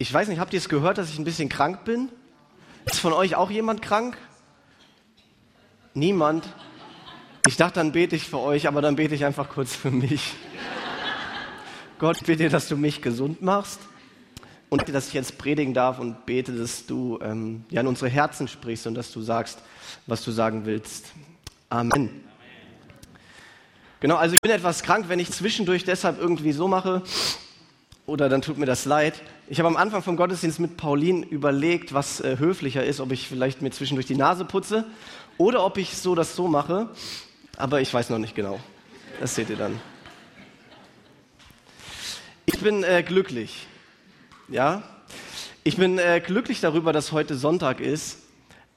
Ich weiß nicht, habt ihr es gehört, dass ich ein bisschen krank bin? Ist von euch auch jemand krank? Niemand? Ich dachte, dann bete ich für euch, aber dann bete ich einfach kurz für mich. Gott, bitte, dass du mich gesund machst und dass ich jetzt predigen darf und bete, dass du ähm, ja, in unsere Herzen sprichst und dass du sagst, was du sagen willst. Amen. Genau, also ich bin etwas krank, wenn ich zwischendurch deshalb irgendwie so mache, oder dann tut mir das leid. Ich habe am Anfang vom Gottesdienst mit Pauline überlegt, was äh, höflicher ist, ob ich vielleicht mir zwischendurch die Nase putze oder ob ich so das so mache, aber ich weiß noch nicht genau. Das seht ihr dann. Ich bin äh, glücklich. Ja? Ich bin äh, glücklich darüber, dass heute Sonntag ist.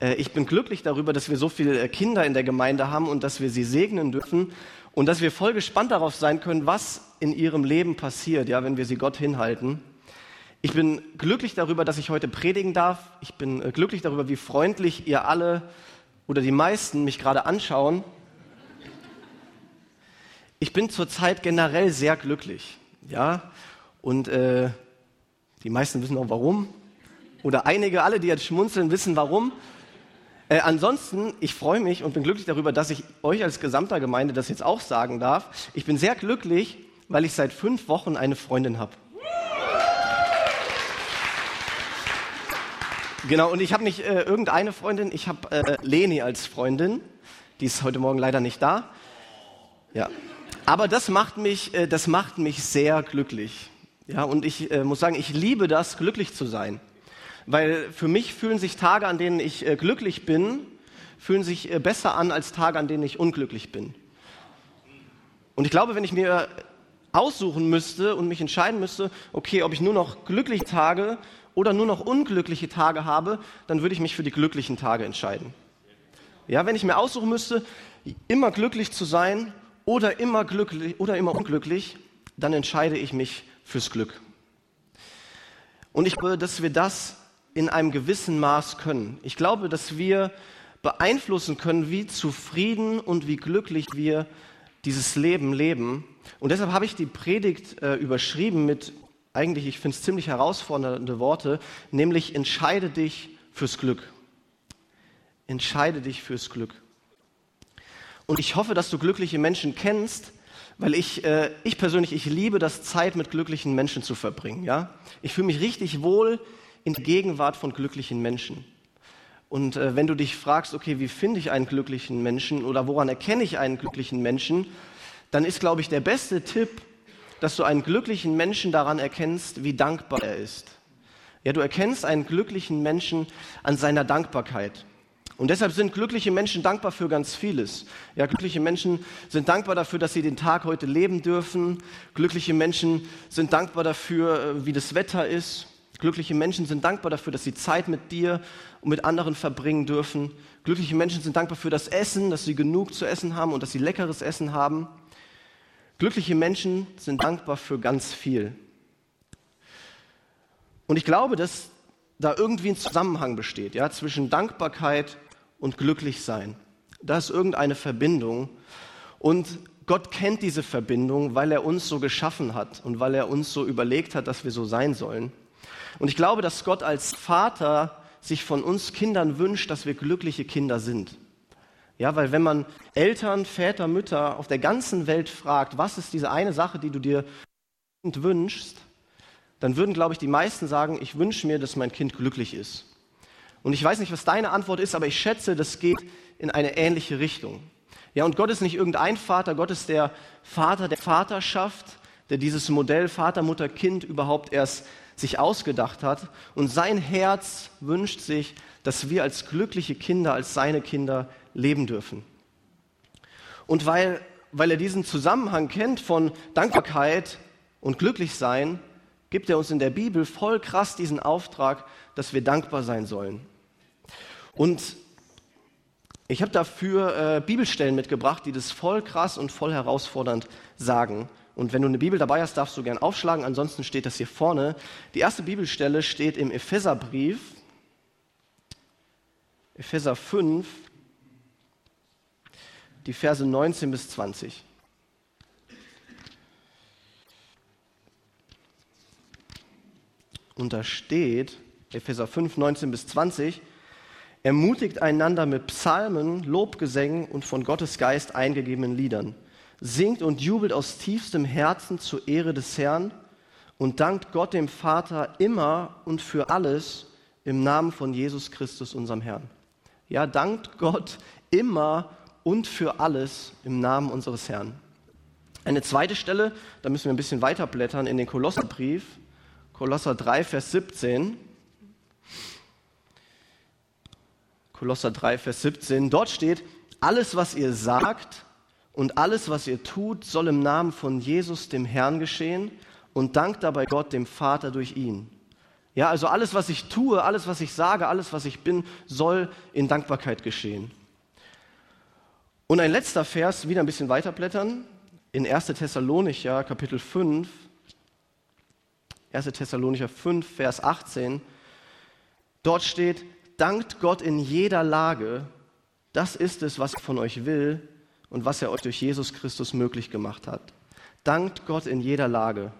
Äh, ich bin glücklich darüber, dass wir so viele äh, Kinder in der Gemeinde haben und dass wir sie segnen dürfen und dass wir voll gespannt darauf sein können, was in ihrem Leben passiert, ja, wenn wir sie Gott hinhalten. Ich bin glücklich darüber, dass ich heute predigen darf. Ich bin äh, glücklich darüber, wie freundlich ihr alle oder die meisten mich gerade anschauen. Ich bin zurzeit generell sehr glücklich, ja, und äh, die meisten wissen auch warum. Oder einige, alle, die jetzt schmunzeln, wissen warum. Äh, ansonsten, ich freue mich und bin glücklich darüber, dass ich euch als gesamter Gemeinde das jetzt auch sagen darf. Ich bin sehr glücklich, weil ich seit fünf Wochen eine Freundin habe. Genau, und ich habe nicht äh, irgendeine Freundin, ich habe äh, Leni als Freundin. Die ist heute Morgen leider nicht da. Ja. Aber das macht mich, äh, das macht mich sehr glücklich. Ja, und ich äh, muss sagen, ich liebe das, glücklich zu sein. Weil für mich fühlen sich Tage, an denen ich äh, glücklich bin, fühlen sich äh, besser an als Tage, an denen ich unglücklich bin. Und ich glaube, wenn ich mir aussuchen müsste und mich entscheiden müsste, okay, ob ich nur noch glückliche Tage oder nur noch unglückliche Tage habe, dann würde ich mich für die glücklichen Tage entscheiden. Ja, wenn ich mir aussuchen müsste, immer glücklich zu sein oder immer glücklich oder immer unglücklich, dann entscheide ich mich fürs Glück. Und ich glaube, dass wir das in einem gewissen Maß können. Ich glaube, dass wir beeinflussen können, wie zufrieden und wie glücklich wir dieses Leben leben. Und deshalb habe ich die Predigt äh, überschrieben mit eigentlich, ich finde es ziemlich herausfordernde Worte, nämlich entscheide dich fürs Glück. Entscheide dich fürs Glück. Und ich hoffe, dass du glückliche Menschen kennst, weil ich, äh, ich persönlich, ich liebe das, Zeit mit glücklichen Menschen zu verbringen. Ja? Ich fühle mich richtig wohl in der Gegenwart von glücklichen Menschen. Und äh, wenn du dich fragst, okay, wie finde ich einen glücklichen Menschen oder woran erkenne ich einen glücklichen Menschen, dann ist, glaube ich, der beste Tipp, dass du einen glücklichen Menschen daran erkennst, wie dankbar er ist. Ja, du erkennst einen glücklichen Menschen an seiner Dankbarkeit. Und deshalb sind glückliche Menschen dankbar für ganz vieles. Ja, glückliche Menschen sind dankbar dafür, dass sie den Tag heute leben dürfen. Glückliche Menschen sind dankbar dafür, äh, wie das Wetter ist. Glückliche Menschen sind dankbar dafür, dass sie Zeit mit dir und mit anderen verbringen dürfen. Glückliche Menschen sind dankbar für das Essen, dass sie genug zu essen haben und dass sie leckeres Essen haben. Glückliche Menschen sind dankbar für ganz viel. Und ich glaube, dass da irgendwie ein Zusammenhang besteht, ja, zwischen Dankbarkeit und Glücklichsein. Da ist irgendeine Verbindung. Und Gott kennt diese Verbindung, weil er uns so geschaffen hat und weil er uns so überlegt hat, dass wir so sein sollen. Und ich glaube, dass Gott als Vater sich von uns Kindern wünscht, dass wir glückliche Kinder sind. Ja, weil wenn man Eltern, Väter, Mütter auf der ganzen Welt fragt, was ist diese eine Sache, die du dir wünschst, dann würden, glaube ich, die meisten sagen, ich wünsche mir, dass mein Kind glücklich ist. Und ich weiß nicht, was deine Antwort ist, aber ich schätze, das geht in eine ähnliche Richtung. Ja, und Gott ist nicht irgendein Vater, Gott ist der Vater der Vaterschaft, der dieses Modell Vater, Mutter, Kind überhaupt erst sich ausgedacht hat. Und sein Herz wünscht sich, dass wir als glückliche Kinder, als seine Kinder leben dürfen. Und weil, weil er diesen Zusammenhang kennt von Dankbarkeit und Glücklichsein, gibt er uns in der Bibel voll krass diesen Auftrag, dass wir dankbar sein sollen. Und ich habe dafür äh, Bibelstellen mitgebracht, die das voll krass und voll herausfordernd sagen. Und wenn du eine Bibel dabei hast, darfst du gern aufschlagen, ansonsten steht das hier vorne. Die erste Bibelstelle steht im Epheserbrief, Epheser 5, die Verse 19 bis 20. Und da steht, Epheser 5, 19 bis 20, ermutigt einander mit Psalmen, Lobgesängen und von Gottes Geist eingegebenen Liedern. Singt und jubelt aus tiefstem Herzen zur Ehre des Herrn und dankt Gott dem Vater immer und für alles im Namen von Jesus Christus, unserem Herrn. Ja, dankt Gott immer und für alles im Namen unseres Herrn. Eine zweite Stelle, da müssen wir ein bisschen weiter blättern in den Kolosserbrief, Kolosser 3, Vers 17. Kolosser 3, Vers 17. Dort steht, alles, was ihr sagt und alles, was ihr tut, soll im Namen von Jesus, dem Herrn, geschehen und dankt dabei Gott, dem Vater, durch ihn. Ja, also alles, was ich tue, alles, was ich sage, alles, was ich bin, soll in Dankbarkeit geschehen. Und ein letzter Vers, wieder ein bisschen weiterblättern, in 1. Thessalonicher, Kapitel 5, 1. Thessalonicher 5, Vers 18. Dort steht, Dankt Gott in jeder Lage. Das ist es, was er von euch will und was er euch durch Jesus Christus möglich gemacht hat. Dankt Gott in jeder Lage.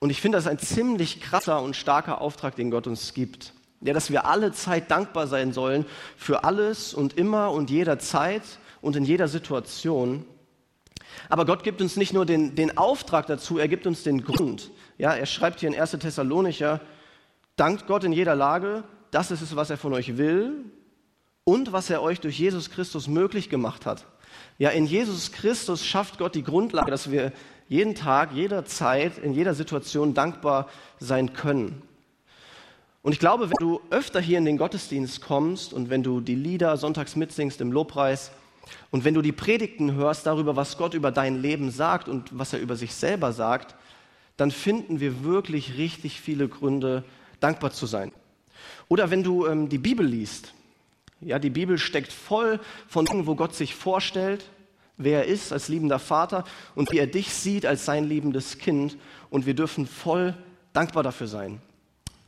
Und ich finde, das ein ziemlich krasser und starker Auftrag, den Gott uns gibt. Ja, dass wir alle Zeit dankbar sein sollen für alles und immer und jederzeit und in jeder Situation. Aber Gott gibt uns nicht nur den, den Auftrag dazu, er gibt uns den Grund. Ja, er schreibt hier in 1. Thessalonicher, dankt Gott in jeder Lage, das ist es, was er von euch will und was er euch durch Jesus Christus möglich gemacht hat. Ja, in Jesus Christus schafft Gott die Grundlage, dass wir jeden Tag, jederzeit, in jeder Situation dankbar sein können. Und ich glaube, wenn du öfter hier in den Gottesdienst kommst und wenn du die Lieder sonntags mitsingst im Lobpreis und wenn du die Predigten hörst darüber, was Gott über dein Leben sagt und was er über sich selber sagt, dann finden wir wirklich richtig viele Gründe, dankbar zu sein. Oder wenn du ähm, die Bibel liest, ja, die Bibel steckt voll von Dingen, wo Gott sich vorstellt, wer er ist als liebender Vater und wie er dich sieht als sein liebendes Kind. Und wir dürfen voll dankbar dafür sein.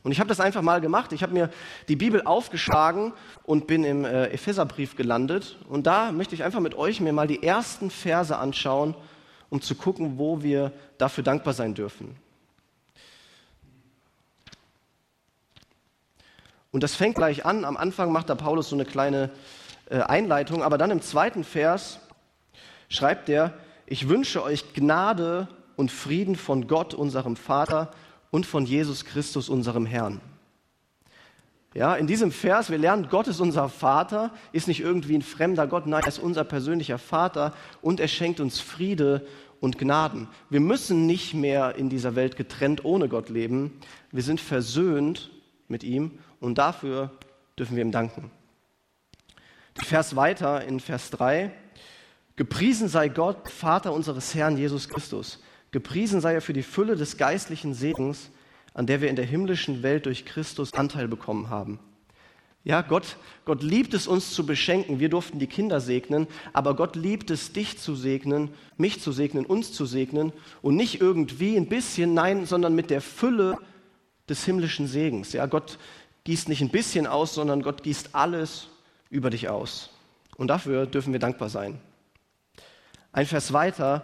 Und ich habe das einfach mal gemacht. Ich habe mir die Bibel aufgeschlagen und bin im äh, Epheserbrief gelandet. Und da möchte ich einfach mit euch mir mal die ersten Verse anschauen, um zu gucken, wo wir dafür dankbar sein dürfen. Und das fängt gleich an. Am Anfang macht da Paulus so eine kleine äh, Einleitung, aber dann im zweiten Vers schreibt er, ich wünsche euch Gnade und Frieden von Gott, unserem Vater und von Jesus Christus, unserem Herrn. Ja, in diesem Vers, wir lernen, Gott ist unser Vater, ist nicht irgendwie ein fremder Gott, nein, er ist unser persönlicher Vater und er schenkt uns Friede und Gnaden. Wir müssen nicht mehr in dieser Welt getrennt ohne Gott leben. Wir sind versöhnt mit ihm und dafür dürfen wir ihm danken. Der Vers weiter in Vers 3. Gepriesen sei Gott, Vater unseres Herrn Jesus Christus. Gepriesen sei er für die Fülle des geistlichen Segens, an der wir in der himmlischen Welt durch Christus Anteil bekommen haben. Ja, Gott, Gott liebt es, uns zu beschenken. Wir durften die Kinder segnen, aber Gott liebt es, dich zu segnen, mich zu segnen, uns zu segnen und nicht irgendwie ein bisschen, nein, sondern mit der Fülle des himmlischen Segens. Ja, Gott gießt nicht ein bisschen aus, sondern Gott gießt alles über dich aus. Und dafür dürfen wir dankbar sein. Ein Vers weiter,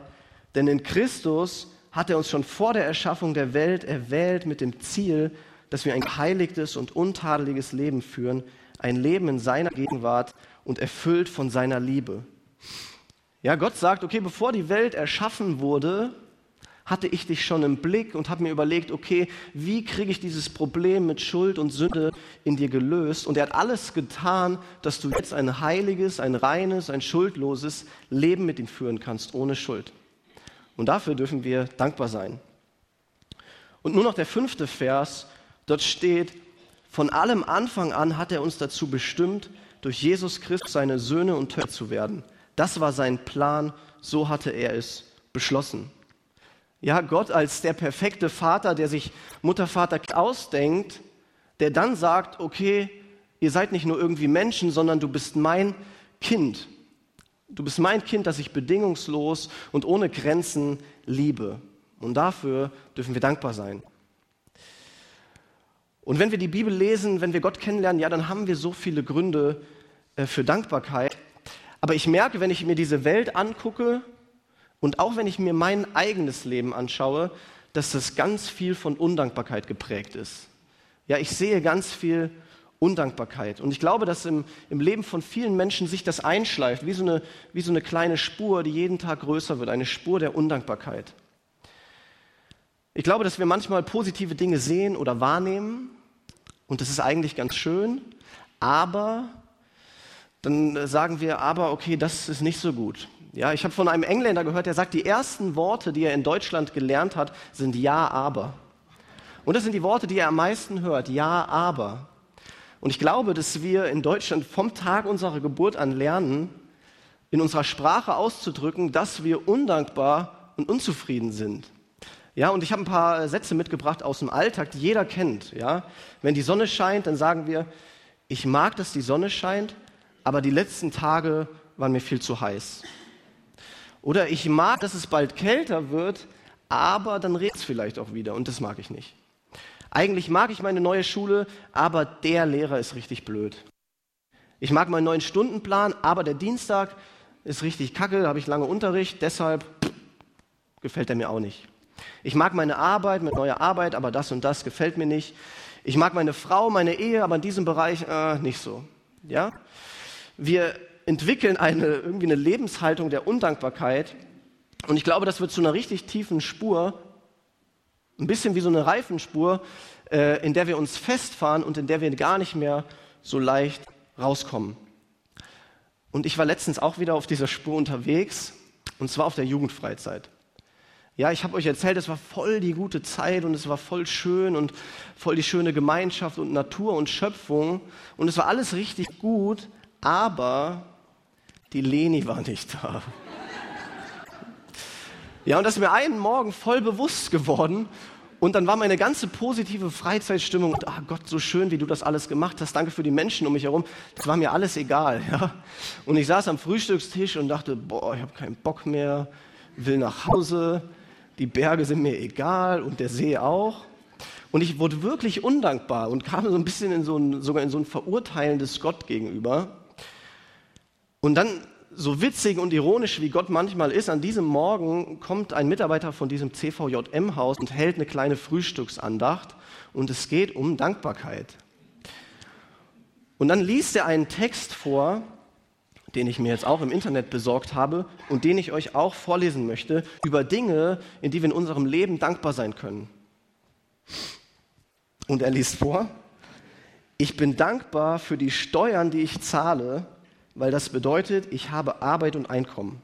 denn in Christus hat er uns schon vor der Erschaffung der Welt erwählt mit dem Ziel, dass wir ein geheiligtes und untadeliges Leben führen, ein Leben in seiner Gegenwart und erfüllt von seiner Liebe. Ja, Gott sagt, okay, bevor die Welt erschaffen wurde, hatte ich dich schon im Blick und habe mir überlegt, okay, wie kriege ich dieses Problem mit Schuld und Sünde in dir gelöst? Und er hat alles getan, dass du jetzt ein heiliges, ein reines, ein schuldloses Leben mit ihm führen kannst, ohne Schuld. Und dafür dürfen wir dankbar sein. Und nur noch der fünfte Vers, dort steht, von allem Anfang an hat er uns dazu bestimmt, durch Jesus Christus seine Söhne und Töchter zu werden. Das war sein Plan, so hatte er es beschlossen. Ja, Gott als der perfekte Vater, der sich Mutter, Vater ausdenkt, der dann sagt, okay, ihr seid nicht nur irgendwie Menschen, sondern du bist mein Kind. Du bist mein Kind, das ich bedingungslos und ohne Grenzen liebe. Und dafür dürfen wir dankbar sein. Und wenn wir die Bibel lesen, wenn wir Gott kennenlernen, ja, dann haben wir so viele Gründe äh, für Dankbarkeit. Aber ich merke, wenn ich mir diese Welt angucke, und auch wenn ich mir mein eigenes Leben anschaue, dass das ganz viel von Undankbarkeit geprägt ist. Ja, ich sehe ganz viel Undankbarkeit. Und ich glaube, dass im, im Leben von vielen Menschen sich das einschleift, wie so, eine, wie so eine kleine Spur, die jeden Tag größer wird, eine Spur der Undankbarkeit. Ich glaube, dass wir manchmal positive Dinge sehen oder wahrnehmen und das ist eigentlich ganz schön, aber dann sagen wir, aber okay, das ist nicht so gut. Ja, ich habe von einem Engländer gehört, der sagt, die ersten Worte, die er in Deutschland gelernt hat, sind ja, aber. Und das sind die Worte, die er am meisten hört, ja, aber. Und ich glaube, dass wir in Deutschland vom Tag unserer Geburt an lernen, in unserer Sprache auszudrücken, dass wir undankbar und unzufrieden sind. Ja, und ich habe ein paar Sätze mitgebracht aus dem Alltag, die jeder kennt. Ja, wenn die Sonne scheint, dann sagen wir, ich mag, dass die Sonne scheint, aber die letzten Tage waren mir viel zu heiß. Oder ich mag, dass es bald kälter wird, aber dann redet es vielleicht auch wieder und das mag ich nicht. Eigentlich mag ich meine neue Schule, aber der Lehrer ist richtig blöd. Ich mag meinen neuen Stundenplan, aber der Dienstag ist richtig kacke, habe ich lange Unterricht, deshalb gefällt er mir auch nicht. Ich mag meine Arbeit, meine neue Arbeit, aber das und das gefällt mir nicht. Ich mag meine Frau, meine Ehe, aber in diesem Bereich äh, nicht so. Ja? Wir entwickeln eine, irgendwie eine Lebenshaltung der Undankbarkeit und ich glaube, das wird zu einer richtig tiefen Spur ein bisschen wie so eine Reifenspur, äh, in der wir uns festfahren und in der wir gar nicht mehr so leicht rauskommen. Und ich war letztens auch wieder auf dieser Spur unterwegs, und zwar auf der Jugendfreizeit. Ja, ich habe euch erzählt, es war voll die gute Zeit und es war voll schön und voll die schöne Gemeinschaft und Natur und Schöpfung und es war alles richtig gut, aber die Leni war nicht da. Ja, und das ist mir einen Morgen voll bewusst geworden. Und dann war meine ganze positive Freizeitstimmung, ah Gott, so schön, wie du das alles gemacht hast, danke für die Menschen um mich herum, das war mir alles egal. Ja? Und ich saß am Frühstückstisch und dachte, boah, ich habe keinen Bock mehr, will nach Hause, die Berge sind mir egal und der See auch. Und ich wurde wirklich undankbar und kam so ein bisschen in so ein, sogar in so ein verurteilendes Gott gegenüber. Und dann so witzig und ironisch wie Gott manchmal ist, an diesem Morgen kommt ein Mitarbeiter von diesem CVJM-Haus und hält eine kleine Frühstücksandacht und es geht um Dankbarkeit. Und dann liest er einen Text vor, den ich mir jetzt auch im Internet besorgt habe und den ich euch auch vorlesen möchte, über Dinge, in die wir in unserem Leben dankbar sein können. Und er liest vor, ich bin dankbar für die Steuern, die ich zahle, weil das bedeutet, ich habe Arbeit und Einkommen.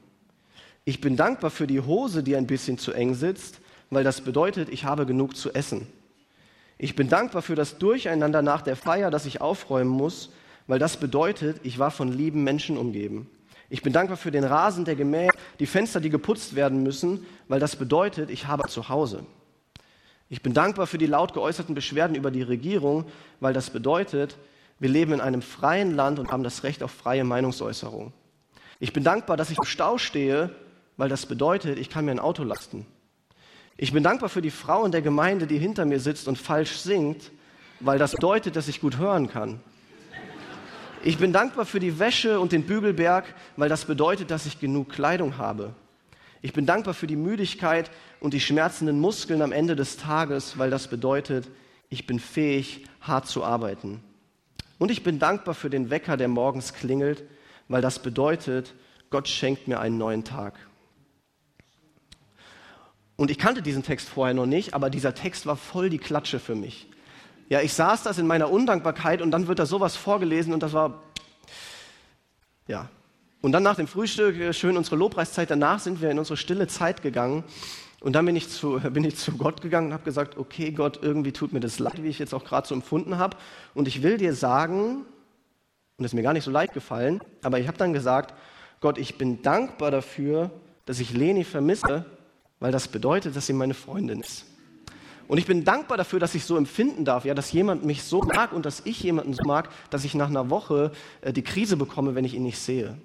Ich bin dankbar für die Hose, die ein bisschen zu eng sitzt, weil das bedeutet, ich habe genug zu essen. Ich bin dankbar für das Durcheinander nach der Feier, das ich aufräumen muss, weil das bedeutet, ich war von lieben Menschen umgeben. Ich bin dankbar für den Rasen, der gemäht, die Fenster, die geputzt werden müssen, weil das bedeutet, ich habe zu Hause. Ich bin dankbar für die laut geäußerten Beschwerden über die Regierung, weil das bedeutet, wir leben in einem freien Land und haben das Recht auf freie Meinungsäußerung. Ich bin dankbar, dass ich im Stau stehe, weil das bedeutet, ich kann mir ein Auto lasten. Ich bin dankbar für die Frau in der Gemeinde, die hinter mir sitzt und falsch singt, weil das bedeutet, dass ich gut hören kann. Ich bin dankbar für die Wäsche und den Bügelberg, weil das bedeutet, dass ich genug Kleidung habe. Ich bin dankbar für die Müdigkeit und die schmerzenden Muskeln am Ende des Tages, weil das bedeutet, ich bin fähig, hart zu arbeiten. Und ich bin dankbar für den Wecker, der morgens klingelt, weil das bedeutet, Gott schenkt mir einen neuen Tag. Und ich kannte diesen Text vorher noch nicht, aber dieser Text war voll die Klatsche für mich. Ja, ich saß das in meiner Undankbarkeit und dann wird da sowas vorgelesen und das war, ja. Und dann nach dem Frühstück, äh, schön unsere Lobpreiszeit, danach sind wir in unsere stille Zeit gegangen und dann bin ich zu, bin ich zu Gott gegangen und habe gesagt, okay Gott, irgendwie tut mir das leid, wie ich jetzt auch gerade so empfunden habe. Und ich will dir sagen, und es ist mir gar nicht so leid gefallen, aber ich habe dann gesagt, Gott, ich bin dankbar dafür, dass ich Leni vermisse, weil das bedeutet, dass sie meine Freundin ist. Und ich bin dankbar dafür, dass ich so empfinden darf, ja, dass jemand mich so mag und dass ich jemanden so mag, dass ich nach einer Woche äh, die Krise bekomme, wenn ich ihn nicht sehe.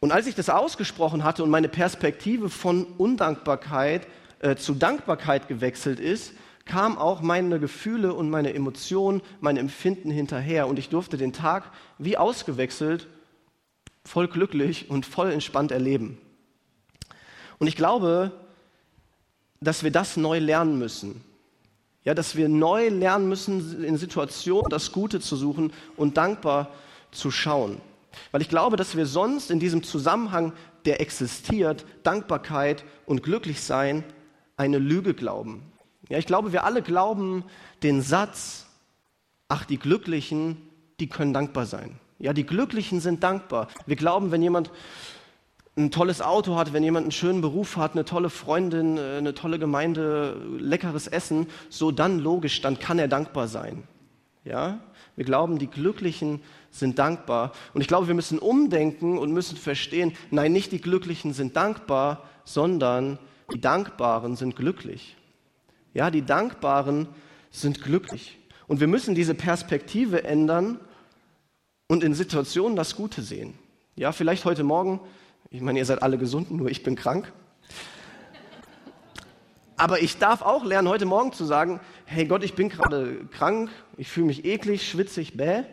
Und als ich das ausgesprochen hatte und meine Perspektive von Undankbarkeit äh, zu Dankbarkeit gewechselt ist, kam auch meine Gefühle und meine Emotionen, mein Empfinden hinterher und ich durfte den Tag wie ausgewechselt voll glücklich und voll entspannt erleben. Und ich glaube, dass wir das neu lernen müssen. Ja, dass wir neu lernen müssen, in Situationen das Gute zu suchen und dankbar zu schauen. Weil ich glaube, dass wir sonst in diesem Zusammenhang, der existiert, Dankbarkeit und Glücklichsein, eine Lüge glauben. Ja, ich glaube, wir alle glauben den Satz, ach, die Glücklichen, die können dankbar sein. Ja, die Glücklichen sind dankbar. Wir glauben, wenn jemand ein tolles Auto hat, wenn jemand einen schönen Beruf hat, eine tolle Freundin, äh, eine tolle Gemeinde, leckeres Essen, so dann logisch, dann kann er dankbar sein. Ja? Wir glauben, die Glücklichen sind dankbar. Und ich glaube, wir müssen umdenken und müssen verstehen, nein, nicht die Glücklichen sind dankbar, sondern die Dankbaren sind glücklich. Ja, die Dankbaren sind glücklich. Und wir müssen diese Perspektive ändern und in Situationen das Gute sehen. Ja, vielleicht heute Morgen, ich meine, ihr seid alle gesund, nur ich bin krank. Aber ich darf auch lernen, heute Morgen zu sagen, hey Gott, ich bin gerade krank, ich fühle mich eklig, schwitzig, bäh.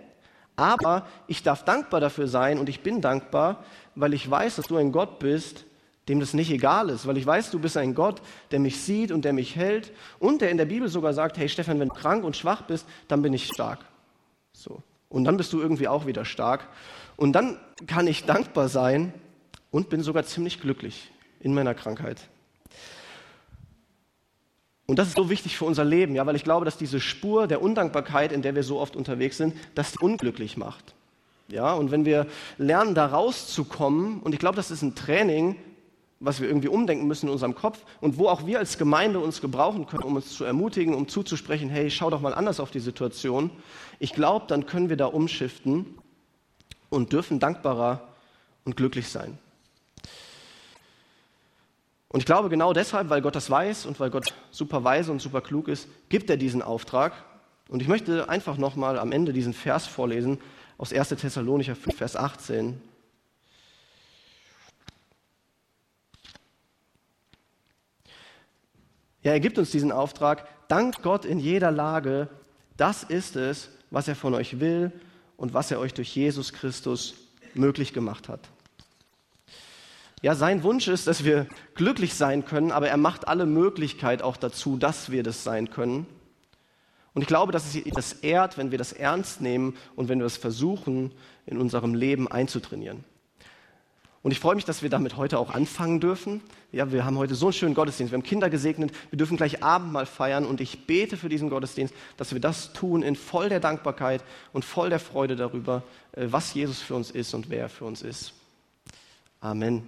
Aber ich darf dankbar dafür sein und ich bin dankbar, weil ich weiß, dass du ein Gott bist, dem das nicht egal ist, weil ich weiß, du bist ein Gott, der mich sieht und der mich hält und der in der Bibel sogar sagt, hey Stefan, wenn du krank und schwach bist, dann bin ich stark. So. Und dann bist du irgendwie auch wieder stark. Und dann kann ich dankbar sein und bin sogar ziemlich glücklich in meiner Krankheit. Und das ist so wichtig für unser Leben, ja, weil ich glaube, dass diese Spur der Undankbarkeit, in der wir so oft unterwegs sind, das unglücklich macht. Ja, und wenn wir lernen, da rauszukommen, und ich glaube, das ist ein Training, was wir irgendwie umdenken müssen in unserem Kopf und wo auch wir als Gemeinde uns gebrauchen können, um uns zu ermutigen, um zuzusprechen, hey, schau doch mal anders auf die Situation. Ich glaube, dann können wir da umschiften und dürfen dankbarer und glücklich sein. Und ich glaube genau deshalb, weil Gott das weiß und weil Gott super weise und super klug ist, gibt er diesen Auftrag. Und ich möchte einfach nochmal am Ende diesen Vers vorlesen aus 1. Thessalonicher 5, Vers 18. Ja, er gibt uns diesen Auftrag. Dankt Gott in jeder Lage. Das ist es, was er von euch will und was er euch durch Jesus Christus möglich gemacht hat. Ja, sein Wunsch ist, dass wir glücklich sein können, aber er macht alle Möglichkeit auch dazu, dass wir das sein können. Und ich glaube, dass es das ehrt, wenn wir das ernst nehmen und wenn wir es versuchen, in unserem Leben einzutrainieren. Und ich freue mich, dass wir damit heute auch anfangen dürfen. Ja, wir haben heute so einen schönen Gottesdienst. Wir haben Kinder gesegnet. Wir dürfen gleich Abendmahl feiern. Und ich bete für diesen Gottesdienst, dass wir das tun in voll der Dankbarkeit und voll der Freude darüber, äh, was Jesus für uns ist und wer er für uns ist. Amen.